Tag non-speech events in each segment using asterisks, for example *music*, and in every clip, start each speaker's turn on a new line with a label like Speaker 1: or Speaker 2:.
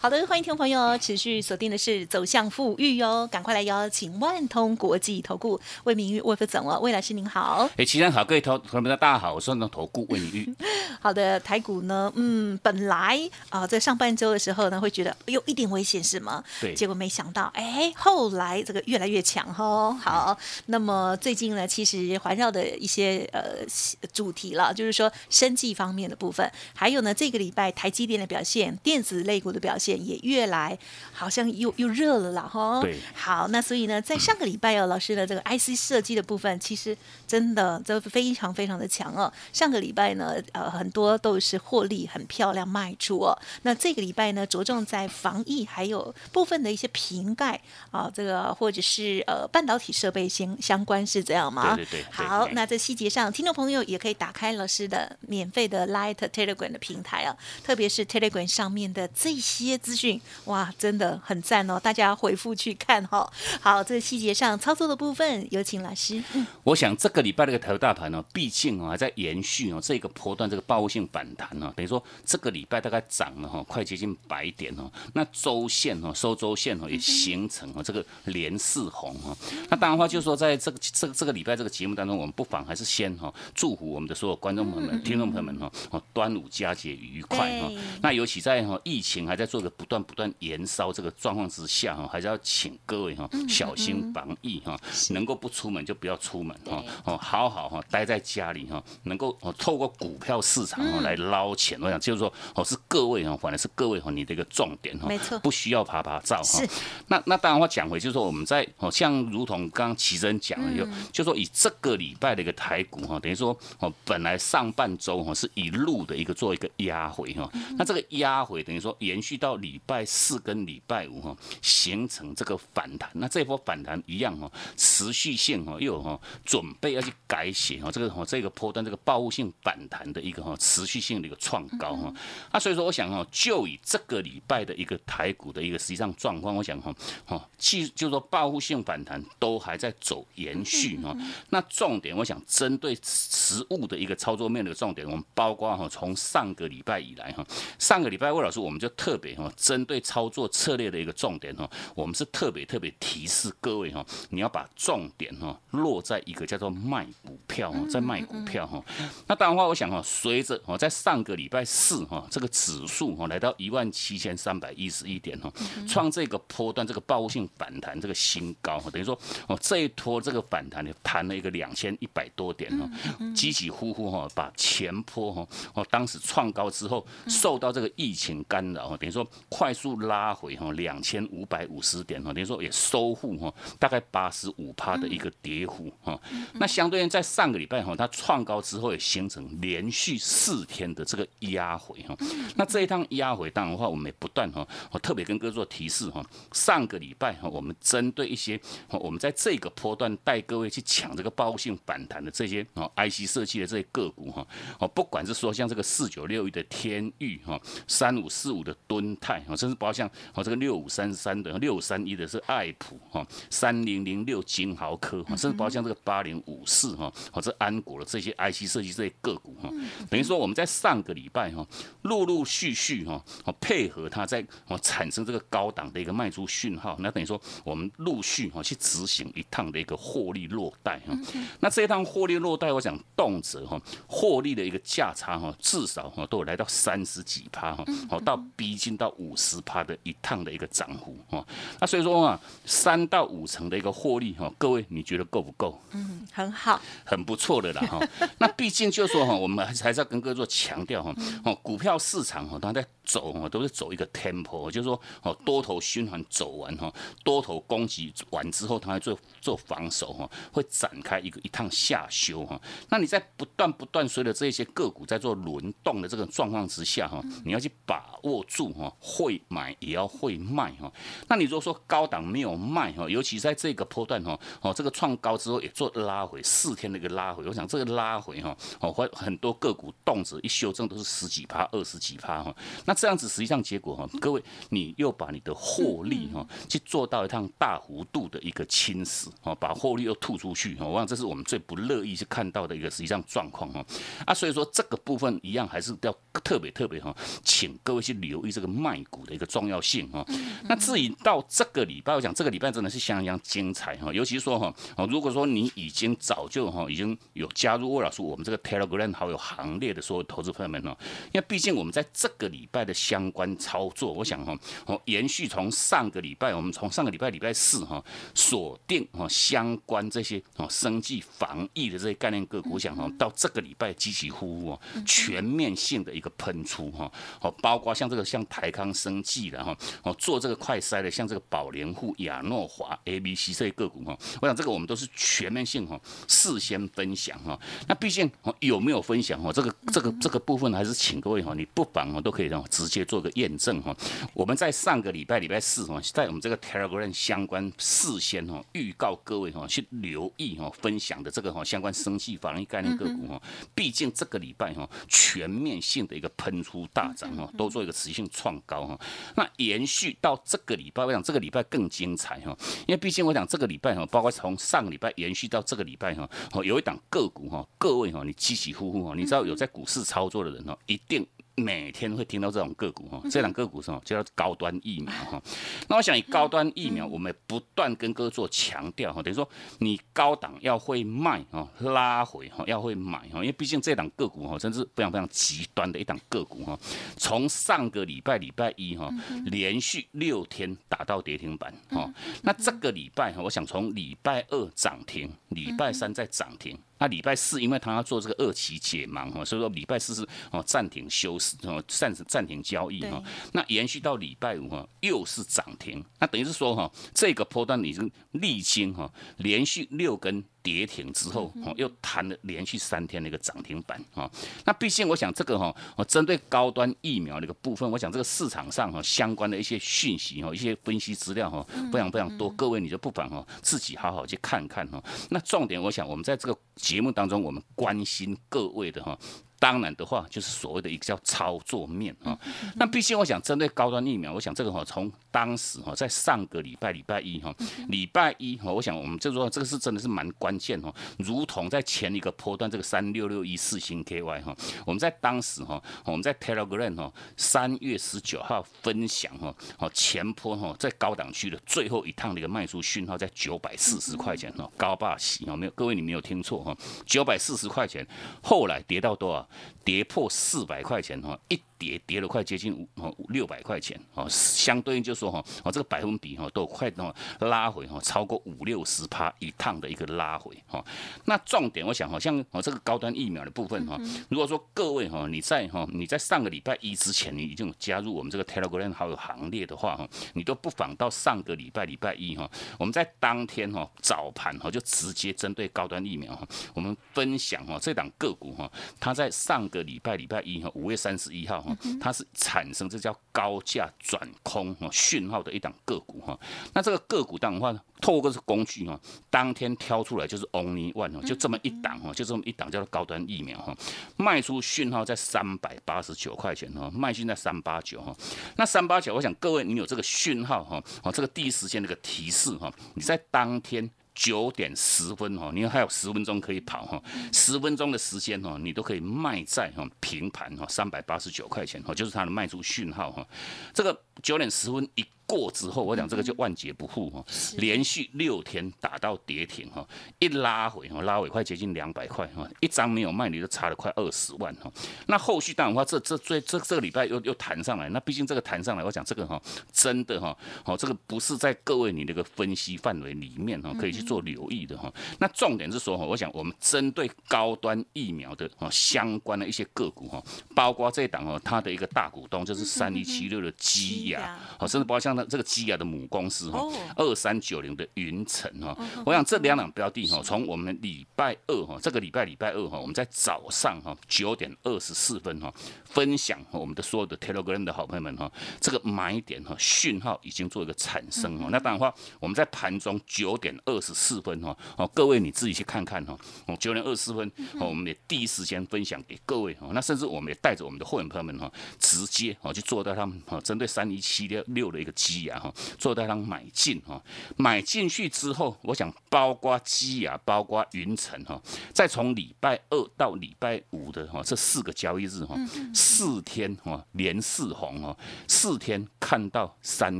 Speaker 1: 好的，欢迎听众朋友持续锁定的是走向富裕哟，赶快来邀请万通国际投顾魏明玉魏副总哦，魏老师您好。
Speaker 2: 哎，齐生好，各位投朋友们大家好，我是万通投顾魏明玉。
Speaker 1: 好的，台股呢，嗯，本来啊在上半周的时候呢，会觉得有一点危险是吗？
Speaker 2: 对。
Speaker 1: 结果没想到，哎，后来这个越来越强哈。好，那么最近呢，其实环绕的一些呃主题了，就是说生计方面的部分，还有呢这个礼拜台积电的表现，电子类股的表现。也越来好像又又热了啦，哈。
Speaker 2: 对。
Speaker 1: 好，那所以呢，在上个礼拜哦，老师的这个 IC 设计的部分，其实真的都非常非常的强哦。上个礼拜呢，呃，很多都是获利很漂亮卖出哦。那这个礼拜呢，着重在防疫，还有部分的一些瓶盖啊，这个或者是呃半导体设备相相关是这样吗？
Speaker 2: 对对对。
Speaker 1: 好，那在细节上，听众朋友也可以打开老师的免费的 Light Telegram 的平台啊，特别是 Telegram 上面的这些。资讯哇，真的很赞哦！大家回复去看哈。*laughs* 好，这个细节上操作的部分，有请老师。
Speaker 2: 嗯，我想这个礼拜这个台大盘呢，毕竟啊还在延续哦这个波段这个报复性反弹呢，等于说这个礼拜大概涨了哈，快接近百点哦。那周线哦，收周线哦也形成了这个连四红哈。那当然话就是说，在这个这个这个礼拜这个节目当中，我们不妨还是先哈祝福我们的所有观众朋友们、听众朋友们哈，哦端午佳节愉快哈。那尤其在哈疫情还在做个。不断不断延烧这个状况之下哈，还是要请各位哈小心防疫哈，能够不出门就不要出门哈，哦好好哈待在家里哈，能够哦透过股票市场哈来捞钱，我想就是说哦是各位哈，反正是各位哈你的一个重点哈，
Speaker 1: 没错，
Speaker 2: 不需要爬爬照哈。那那当然话讲回就是说我们在哦像如同刚刚奇真讲的，就就说以这个礼拜的一个台股哈，等于说哦本来上半周哈是一路的一个做一个压回哈，那这个压回等于说延续到礼拜四跟礼拜五哈，形成这个反弹，那这波反弹一样哈，持续性哈又哈准备要去改写哈，这个哈这个波段这个报复性反弹的一个哈持续性的一个创高哈，那所以说我想哈，就以这个礼拜的一个台股的一个实际上状况，我想哈哈，其就说报复性反弹都还在走延续哈，那重点我想针对实物的一个操作面的重点，我们包括哈从上个礼拜以来哈，上个礼拜魏老师我们就特别哈。针对操作策略的一个重点哈，我们是特别特别提示各位哈，你要把重点哈落在一个叫做卖股票哈，在卖股票哈。那当然话，我想哈，随着哦，在上个礼拜四哈，这个指数哈来到一万七千三百一十一点哈，创这个波段这个报复性反弹这个新高哈，等于说哦这一波这个反弹呢，弹了一个两千一百多点哈，起起呼呼哈，把前坡哈哦当时创高之后，受到这个疫情干扰哈，等于说。快速拉回哈两千五百五十点哈，等于说也收复哈大概八十五趴的一个跌幅哈。那相对应在上个礼拜哈，它创高之后也形成连续四天的这个压回哈。那这一趟压回当然的话，我们也不断哈，我特别跟各位做提示哈。上个礼拜哈，我们针对一些我们在这个波段带各位去抢这个报复性反弹的这些哦 IC 设计的这些个股哈，哦不管是说像这个四九六一的天域哈，三五四五的敦泰。哦，甚至包括像哦这个六五三三的、六三一的是爱普哈，三零零六金豪科哈，甚至包括像这个八零五四哈，或者安国的这些 IC 设计这些个股哈，等于说我们在上个礼拜哈，陆陆续续哈，配合它在哦产生这个高档的一个卖出讯号，那等于说我们陆续哈去执行一趟的一个获利落袋哈，那这一趟获利落袋，我想动辄哈获利的一个价差哈，至少哈都有来到三十几趴哈，哦到逼近到五。十趴的一趟的一个涨幅哦，那所以说啊，三到五成的一个获利哈，各位你觉得够不够？
Speaker 1: 嗯，很好，
Speaker 2: 很不错的啦哈。*laughs* 那毕竟就说哈，我们还是还是要跟各位做强调哈，哦，股票市场哈，它在走哈，都是走一个 tempo，就是说哦，多头循环走完哈，多头攻击完之后，它会做做防守哈，会展开一个一趟下修哈。那你在不断不断随着这些个股在做轮动的这个状况之下哈，你要去把握住哈。会买也要会卖哈。那你如果说高档没有卖哈，尤其在这个波段哈，哦这个创高之后也做拉回四天的一个拉回，我想这个拉回哈，哦会很多个股动辄一修正都是十几趴、二十几趴哈。那这样子实际上结果哈，各位你又把你的获利哈去做到一趟大幅度的一个侵蚀哦，把获利又吐出去哈，我想这是我们最不乐意去看到的一个实际上状况哈。啊，所以说这个部分一样还是要特别特别哈，请各位去留意这个卖股的一个重要性哈。那至于到这个礼拜，我想这个礼拜真的是相当精彩哈，尤其是说哈，如果说你已经早就哈已经有加入魏老师我们这个 Telegram 好友行列的所有投资朋友们呢，因为毕竟我们在这个礼拜的相关操作，我想哈，哦延续从上个礼拜，我们从上个礼拜礼拜四哈锁定哈相关这些哦生计防疫的这些概念个股，我想哈到这个礼拜起起呼呼哦，全面性的一个喷出哈，哦包括像这个像台康生技了哈，哦做这个快筛的，像这个宝莲户、亚诺华、A、B、C 这些个股哈，我想这个我们都是全面性哈，事先分享哈。那毕竟有没有分享哈，这个这个这个部分还是请各位哈，你不妨哦都可以让直接做个验证哈。我们在上个礼拜礼拜四哈，在我们这个 Telegram 相关事先哈预告各位哈去留意哈分享的这个哈相关生气防疫概念个股哈，毕竟这个礼拜哈全面性的一个喷出大涨哈，都做一个持续性创高哈。那延续到这个礼拜，我想这个礼拜更精彩哈，因为毕竟我想这个礼拜哈，包括从上个礼拜延续到这个礼拜哈，有一档个股哈，各位哈你起起伏伏哈，你知道有在股市操作的人哈，一定。每天会听到这种个股哈，这档个股什么叫高端疫苗哈？那我想以高端疫苗，我们不断跟各位做强调哈，等于说你高档要会卖哈，拉回哈要会买哈，因为毕竟这档个股哈，真是非常非常极端的一档个股哈。从上个礼拜礼拜一哈，连续六天打到跌停板哈，那这个礼拜哈，我想从礼拜二涨停，礼拜三再涨停。那礼拜四，因为他要做这个二期解盲哈，所以说礼拜四是哦暂停休市哦暂时暂停交易哈。那延续到礼拜五哈，又是涨停。那等于是说哈，这个波段已经历经哈连续六根。跌停之后，哦，又弹了连续三天的一个涨停板，哈。那毕竟我想这个哈，我，针对高端疫苗的一个部分，我想这个市场上哈相关的一些讯息哈，一些分析资料哈，非常非常多。各位你就不妨哈自己好好去看看哈。那重点，我想我们在这个节目当中，我们关心各位的哈。当然的话，就是所谓的一个叫操作面啊。那毕竟我想针对高端疫苗，我想这个哈，从当时哈，在上个礼拜礼拜一哈，礼拜一哈，我想我们就说这个是真的是蛮关键哈。如同在前一个波段这个三六六一四星 KY 哈，我们在当时哈，我们在 Telegram 哈，三月十九号分享哈，哦前坡哈，在高档区的最后一趟的一个卖出讯号在九百四十块钱哈，高霸喜哈，没有各位你没有听错哈，九百四十块钱，后来跌到多少？跌破四百块钱哈，一跌跌了快接近五哦六百块钱哦，相对应就说哈哦这个百分比哈都快哦拉回哈超过五六十趴一趟的一个拉回哈。那重点我想哈像哦这个高端疫苗的部分哈，如果说各位哈你在哈你在上个礼拜一之前你已经加入我们这个 Telegram 好友行列的话哈，你都不妨到上个礼拜礼拜一哈，我们在当天哈早盘哈就直接针对高端疫苗哈，我们分享哈这档个股哈，它在上个礼拜礼拜一哈，五月三十一号哈，它是产生这叫高价转空哈讯号的一档个股哈。那这个个股当的话，透过这工具哈，当天挑出来就是 only one 哦，就这么一档哈，就这么一档叫做高端疫苗哈，卖出讯号在三百八十九块钱哈，卖讯在三八九哈。那三八九，我想各位你有这个讯号哈，哦这个第一时间那个提示哈，你在当天。九点十分哈，你还有十分钟可以跑哈，十分钟的时间哈，你都可以卖在哈平盘哈，三百八十九块钱哈，就是它的卖出讯号哈，这个九点十分一。过之后，我讲这个就万劫不复哈，连续六天打到跌停哈，一拉回哈，拉回快接近两百块哈，一张没有卖你就差了快二十万哈。那后续当然话，这这最这这个礼拜又又弹上来，那毕竟这个弹上来，我讲这个哈，真的哈，好这个不是在各位你那个分析范围里面哈，可以去做留意的哈。那重点是说哈，我想我们针对高端疫苗的哈相关的一些个股哈，包括这档哦，它的一个大股东就是三一七六的基亚，哦，甚至包括像那这个基亚的母公司哈，二三九零的云城哈，我想这两档标的哈，从我们礼拜二哈，这个礼拜礼拜二哈，我们在早上哈九点二十四分哈，分享我们的所有的 Telegram 的好朋友们哈，这个买点哈讯号已经做一个产生哈，那当然话我们在盘中九点二十四分哈，哦，各位你自己去看看哈，哦，九点二十四分，哦，我们也第一时间分享给各位哈，那甚至我们也带着我们的会员朋友们哈，直接哦去做到他们哈，针对三一七六六的一个基亚哈，做到他们买进哈，买进去之后，我想包括基亚，包括云层哈，再从礼拜二到礼拜五的哈这四个交易日哈，四天哈连四红哈，四天看到三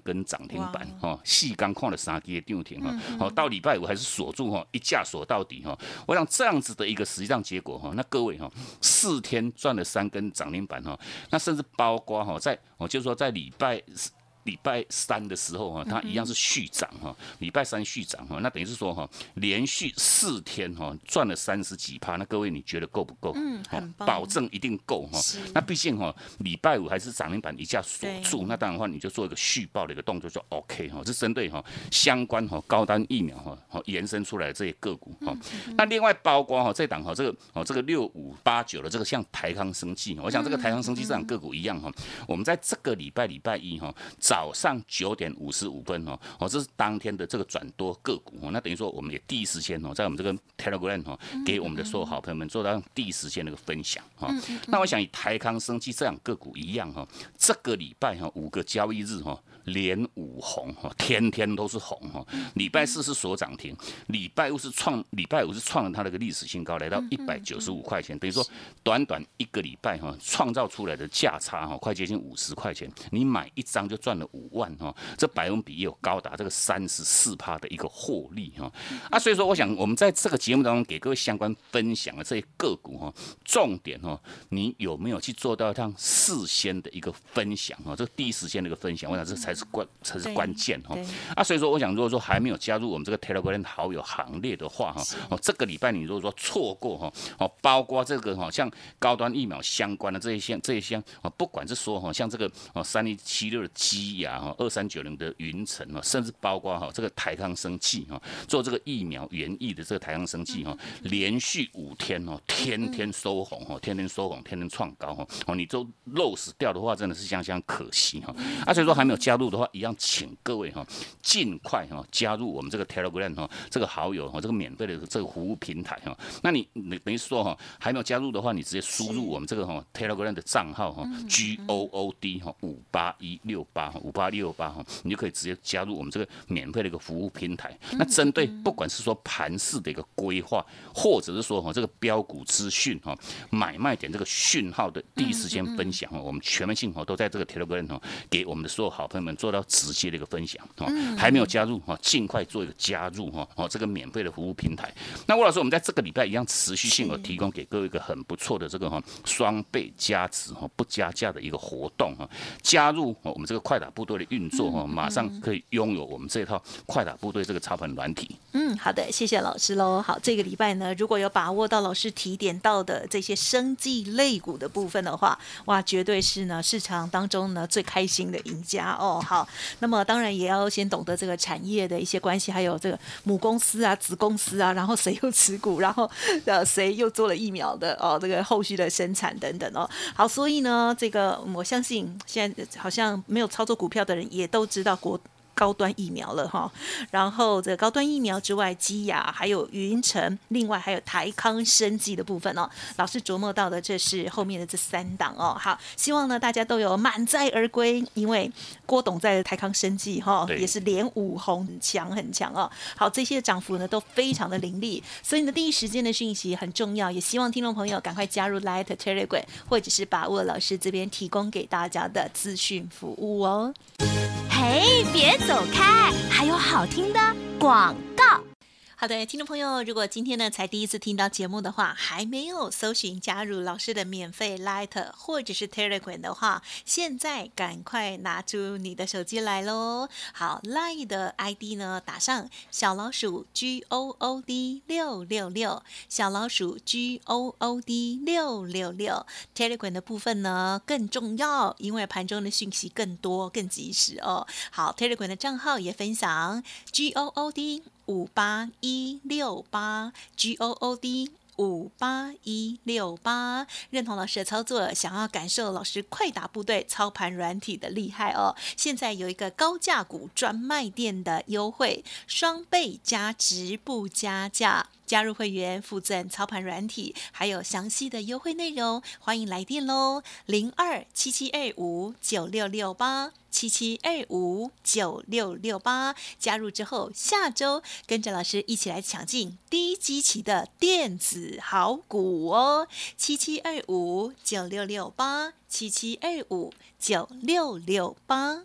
Speaker 2: 根涨停板哈，细刚看了三跌涨停哈，好到礼拜五还是锁住哈，一架锁到底哈，我想这样子的一个实际上结果哈，那各位哈，四天赚了三根涨停板哈，那甚至包括哈，在我就是说在礼拜。礼拜三的时候哈，它一样是续涨哈。礼拜三续涨哈，那等于是说哈，连续四天哈赚了三十几趴。那各位你觉得够不够？
Speaker 1: 嗯，很，
Speaker 2: 保证一定够哈。那毕竟哈，礼拜五还是涨停板一下锁住，那当然的话你就做一个续报的一个动作就 OK 哈。是针对哈相关哈高单疫苗哈好延伸出来的这些个股哈。那另外包括哈这档哈这个哦这个六五八九的这个像台康生技，我想这个台康生技这档个股一样哈，我们在这个礼拜礼拜一哈早。早上九点五十五分哦，哦，这是当天的这个转多个股哦，那等于说我们也第一时间哦，在我们这个 Telegram 哦，给我们的所有好朋友们做到第一时间那个分享哈。那我想以台康生机这样个股一样哈，这个礼拜哈五个交易日哈。连五红哈，天天都是红哈。礼拜四是所涨停，礼拜五是创，礼拜五是创了它那个历史新高，来到一百九十五块钱。等于说，短短一个礼拜哈，创造出来的价差哈，快接近五十块钱。你买一张就赚了五万哈，这百分比也有高达这个三十四趴的一个获利哈。啊，所以说，我想我们在这个节目当中给各位相关分享的这些个股哈，重点哈，你有没有去做到像事先的一个分享哈？这第一时间的一个分享，我想这才。是关才是关键哈。啊，所以说我想，如果说还没有加入我们这个 Telegram 好友行列的话哈，哦，这个礼拜你如果说错过哈，哦，包括这个哈，像高端疫苗相关的这一项这一项啊，不管是说哈，像这个哦三一七六的基亚哈，二三九零的云层啊，甚至包括哈这个台康生技哈，做这个疫苗原疫的这个台康生技哈，连续五天哦，天天收红哦，天天收红，天天创高哈，哦，你都漏死掉的话，真的是相当可惜哈，啊，所以说还没有加入。的话，一样，请各位哈尽快哈加入我们这个 Telegram 哈这个好友哈这个免费的这个服务平台哈。那你你等于说哈还没有加入的话，你直接输入我们这个哈 Telegram 的账号哈 G O O D 哈五八一六八哈五八六八哈，你就可以直接加入我们这个免费的一个服务平台。那针对不管是说盘市的一个规划，或者是说哈这个标股资讯哈买卖点这个讯号的第一时间分享哈，我们全面性哈都在这个 Telegram 哈给我们的所有好朋友们。做到直接的一个分享哈，还没有加入哈，尽快做一个加入哈哦，这个免费的服务平台。那吴老师，我们在这个礼拜一样持续性的提供给各位一个很不错的这个哈双倍加值哈不加价的一个活动哈，加入我们这个快打部队的运作哈，马上可以拥有我们这套快打部队这个操盘软体。
Speaker 1: 嗯，好的，谢谢老师喽。好，这个礼拜呢，如果有把握到老师提点到的这些生计类股的部分的话，哇，绝对是呢市场当中呢最开心的赢家哦。好，那么当然也要先懂得这个产业的一些关系，还有这个母公司啊、子公司啊，然后谁又持股，然后呃谁又做了疫苗的哦，这个后续的生产等等哦。好，所以呢，这个我相信现在好像没有操作股票的人也都知道国。高端疫苗了哈，然后这高端疫苗之外，基亚还有云城，另外还有台康生技的部分哦。老师琢磨到的，这是后面的这三档哦。好，希望呢大家都有满载而归，因为郭董在台康生技哈也是连五红很强很强哦。好，这些涨幅呢都非常的凌厉，所以呢第一时间的讯息很重要，也希望听众朋友赶快加入 Light Telegram，或者是把握老师这边提供给大家的资讯服务哦。哎，别走开！还有好听的广告。好的，听众朋友，如果今天呢才第一次听到节目的话，还没有搜寻加入老师的免费 Light 或者是 Telegram 的话，现在赶快拿出你的手机来喽。好，Light 的 ID 呢打上小老鼠 G O O D 六六六，小老鼠 G O O D 六六六。Telegram 的部分呢更重要，因为盘中的讯息更多、更及时哦。好，Telegram 的账号也分享 G O O D。五八一六八 G O O D 五八一六八，认同老师的操作，想要感受老师快打部队操盘软体的厉害哦！现在有一个高价股专卖店的优惠，双倍加值不加价。加入会员附赠操盘软体，还有详细的优惠内容，欢迎来电喽！零二七七二五九六六八七七二五九六六八。加入之后，下周跟着老师一起来抢进低基期的电子好股哦！七七二五九六六八七七二五九六六八。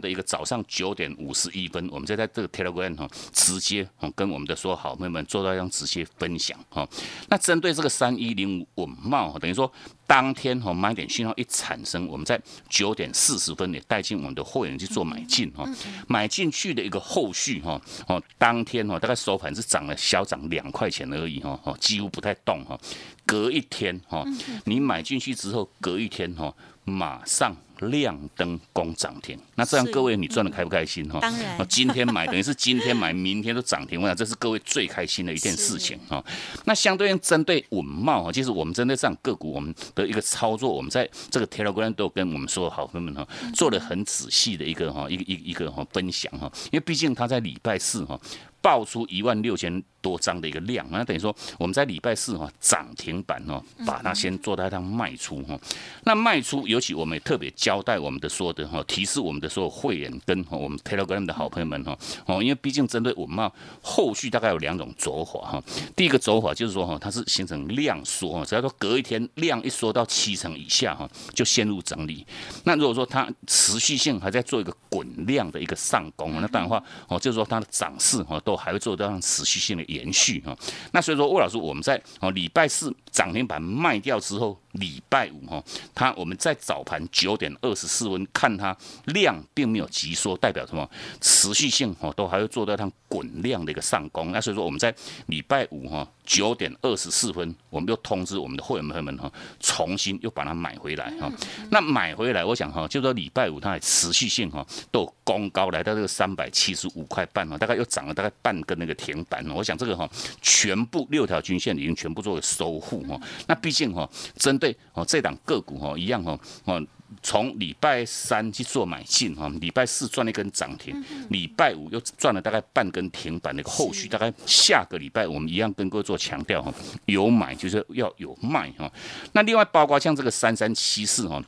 Speaker 2: 的一个早上九点五十一分，我们就在这个 Telegram 哈，直接哈跟我们的所有好朋友们做到一样直接分享哈。那针对这个三一零五稳茂，等于说当天哈买点讯号一产生，我们在九点四十分也带进我们的会员去做买进哈。买进去的一个后续哈哦，当天哈大概收盘是涨了小涨两块钱而已哈哦，几乎不太动哈。隔一天哈，你买进去之后，隔一天哈马上。亮灯攻涨停，那这样各位你赚的开不开心哈？
Speaker 1: 当然，
Speaker 2: 今天买 *laughs* 等于是今天买，明天都涨停，我想这是各位最开心的一件事情哈。那相对应针对稳茂哈，其实我们针对这样个股，我们的一个操作，我们在这个 Telegram 都跟我们说好朋友们哈，做了很仔细的一个哈一个一一个哈分享哈，因为毕竟他在礼拜四哈。爆出一万六千多张的一个量，那等于说我们在礼拜四哈涨停板哦，把它先做到一趟卖出哈。那卖出，尤其我们也特别交代我们的说的哈，提示我们的所有会员跟我们 Telegram 的好朋友们哈哦，因为毕竟针对我们后续大概有两种走法哈。第一个走法就是说哈，它是形成量缩哈，只要说隔一天量一缩到七成以下哈，就陷入整理。那如果说它持续性还在做一个滚量的一个上攻，那当然话哦，就是说它的涨势哈。都还会做到持续性的延续啊，那所以说魏老师，我们在哦礼拜四涨停板卖掉之后。礼拜五哈，它我们在早盘九点二十四分看它量并没有急缩，代表什么？持续性哈都还会做到它滚量的一个上攻。那所以说我们在礼拜五哈九点二十四分，我们又通知我们的会员朋友们哈，重新又把它买回来哈。那买回来，我想哈，就说礼拜五它还持续性哈都有攻高来到这个三百七十五块半哈，大概又涨了大概半根那个停板。我想这个哈全部六条均线已经全部做了收复哈。那毕竟哈真。对哦，这档个股哈一样哈哦，从礼拜三去做买进哈，礼拜四赚了一根涨停，礼拜五又赚了大概半根停板的一个后续，大概下个礼拜我们一样跟各位做强调哈，有买就是要有卖哈。那另外包括像这个三三七四哈。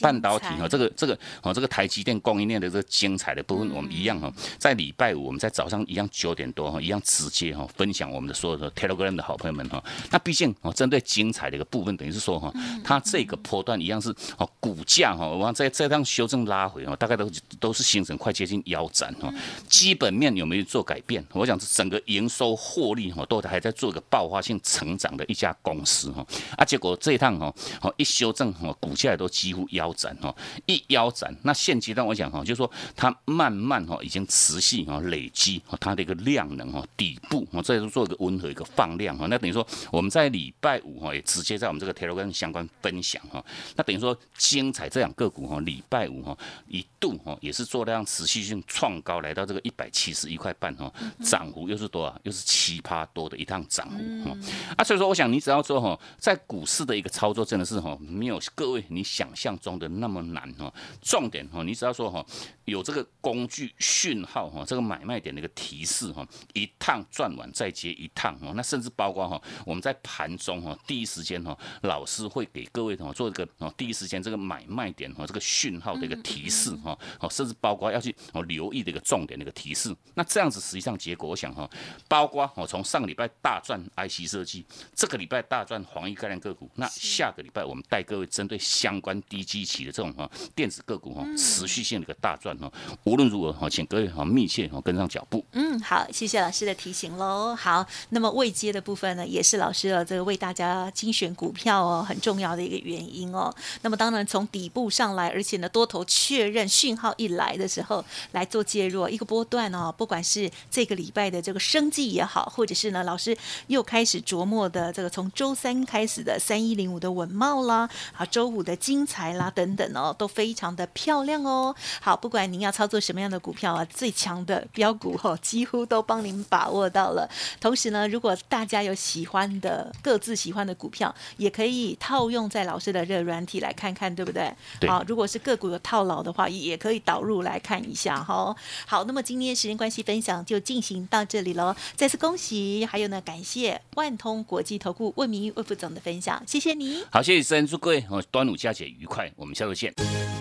Speaker 2: 半导体哈，这个这个哦，这个台积电供应链的这个精彩的部分，我们一样哈，在礼拜五我们在早上一样九点多哈，一样直接哈分享我们的所有的 Telegram 的好朋友们哈。那毕竟哦，针对精彩的一个部分，等于是说哈，它这个波段一样是哦，股价哈，往在这趟修正拉回哦，大概都都是形成快接近腰斩哈。基本面有没有做改变？我想整个营收获利哈，都还在做一个爆发性成长的一家公司哈。啊，结果这一趟哈，哦一修正哈，股价都几乎腰腰斩哈，一腰斩，那现阶段我讲哈，就是说它慢慢哈已经持续哈累积它的一个量能哈底部，我这是做一个温和一个放量哈，那等于说我们在礼拜五哈也直接在我们这个 Telegram 相关分享哈，那等于说精彩这两个股哈，礼拜五哈一度哈也是做量持续性创高来到这个一百七十一块半哈，涨幅又是多少？又是七趴多的一趟涨幅哈，啊，所以说我想你只要说哈，在股市的一个操作真的是哈没有各位你想象中。中的那么难哈。重点哈，你只要说哈，有这个工具讯号哈，这个买卖点的一个提示哈，一趟转完再接一趟哈，那甚至包括哈，我们在盘中哈，第一时间哈，老师会给各位哈做一个哦，第一时间这个买卖点哈，这个讯号的一个提示哈，哦，甚至包括要去哦留意的一个重点的一个提示。那这样子实际上结果，我想哈，包括我从上个礼拜大赚 IC 设计，这个礼拜大赚黄奕概念个股，那下个礼拜我们带各位针对相关低基期的这种哈电子个股哈，持续性的一个大赚哈。无论如何哈，请各位哈密切哈跟上脚步。
Speaker 1: 嗯，好，谢谢老师的提醒喽。好，那么未接的部分呢，也是老师的这个为大家精选股票哦，很重要的一个原因哦。那么当然从底部上来，而且呢多头确认讯号一来的时候来做介入一个波段哦，不管是这个礼拜的这个生计也好，或者是呢老师又开始琢磨的这个从周三开始的三一零五的文茂啦，啊周五的精彩啦等等哦，都非常的漂亮哦。好，不管您要操作什么样的股票啊，最强的标股哦，几乎都帮您把握到了。同时呢，如果大家有喜欢的各自喜欢的股票，也可以套用在老师的热软体来看看，对不对？好，如果是个股有套牢的话，也可以导入来看一下哈。好，那么今天时间关系，分享就进行到这里喽。再次恭喜，还有呢，感谢万通国际投顾魏明玉魏副总的分享，谢谢你。
Speaker 2: 好，谢谢生，祝各位端午佳节愉快，我们下次见。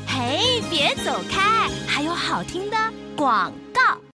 Speaker 2: 嘿，别走开，还有
Speaker 1: 好听的广告。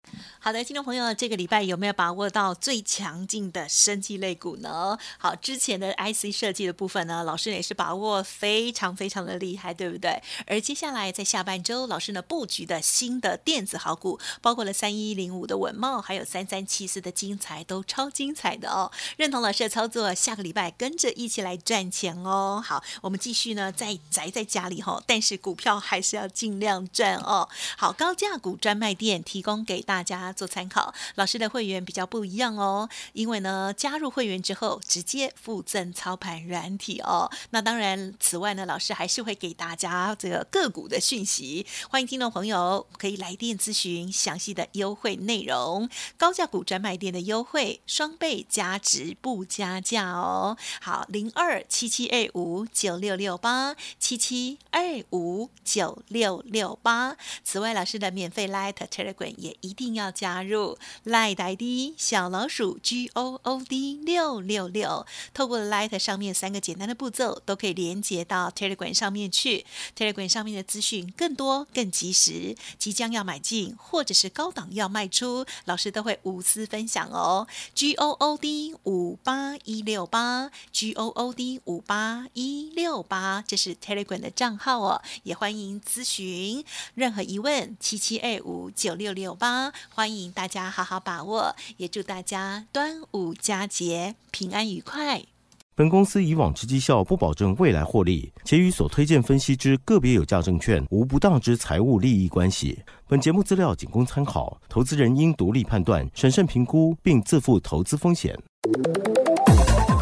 Speaker 1: 好的，听众朋友，这个礼拜有没有把握到最强劲的生技类股呢？好，之前的 IC 设计的部分呢，老师也是把握非常非常的厉害，对不对？而接下来在下半周，老师呢布局的新的电子好股，包括了三一零五的文茂，还有三三七四的精彩，都超精彩的哦。认同老师的操作，下个礼拜跟着一起来赚钱哦。好，我们继续呢，在宅在家里哈，但是股票还是要尽量赚哦。好，高价股专卖店提供给大家。做参考，老师的会员比较不一样哦，因为呢，加入会员之后直接附赠操盘软体哦。那当然，此外呢，老师还是会给大家这个个股的讯息，欢迎听众朋友可以来电咨询详细的优惠内容。高价股专卖店的优惠，双倍加值不加价哦。好，零二七七二五九六六八七七二五九六六八。此外，老师的免费 Light Telegram 也一定要加。加入赖呆的小老鼠 G O O D 六六六，透过 Light 上面三个简单的步骤，都可以连接到 Telegram 上面去。Telegram 上面的资讯更多、更及时，即将要买进或者是高档要卖出，老师都会无私分享哦。G O O D 五八一六八，G O O D 五八一六八，这是 Telegram 的账号哦，也欢迎咨询任何疑问，七七二五九六六八，欢欢。迎大家好好把握，也祝大家端午佳节平安愉快。
Speaker 3: 本公司以往之绩效不保证未来获利，且与所推荐分析之个别有价证券无不当之财务利益关系。本节目资料仅供参考，投资人应独立判断、审慎评估，并自负投资风险。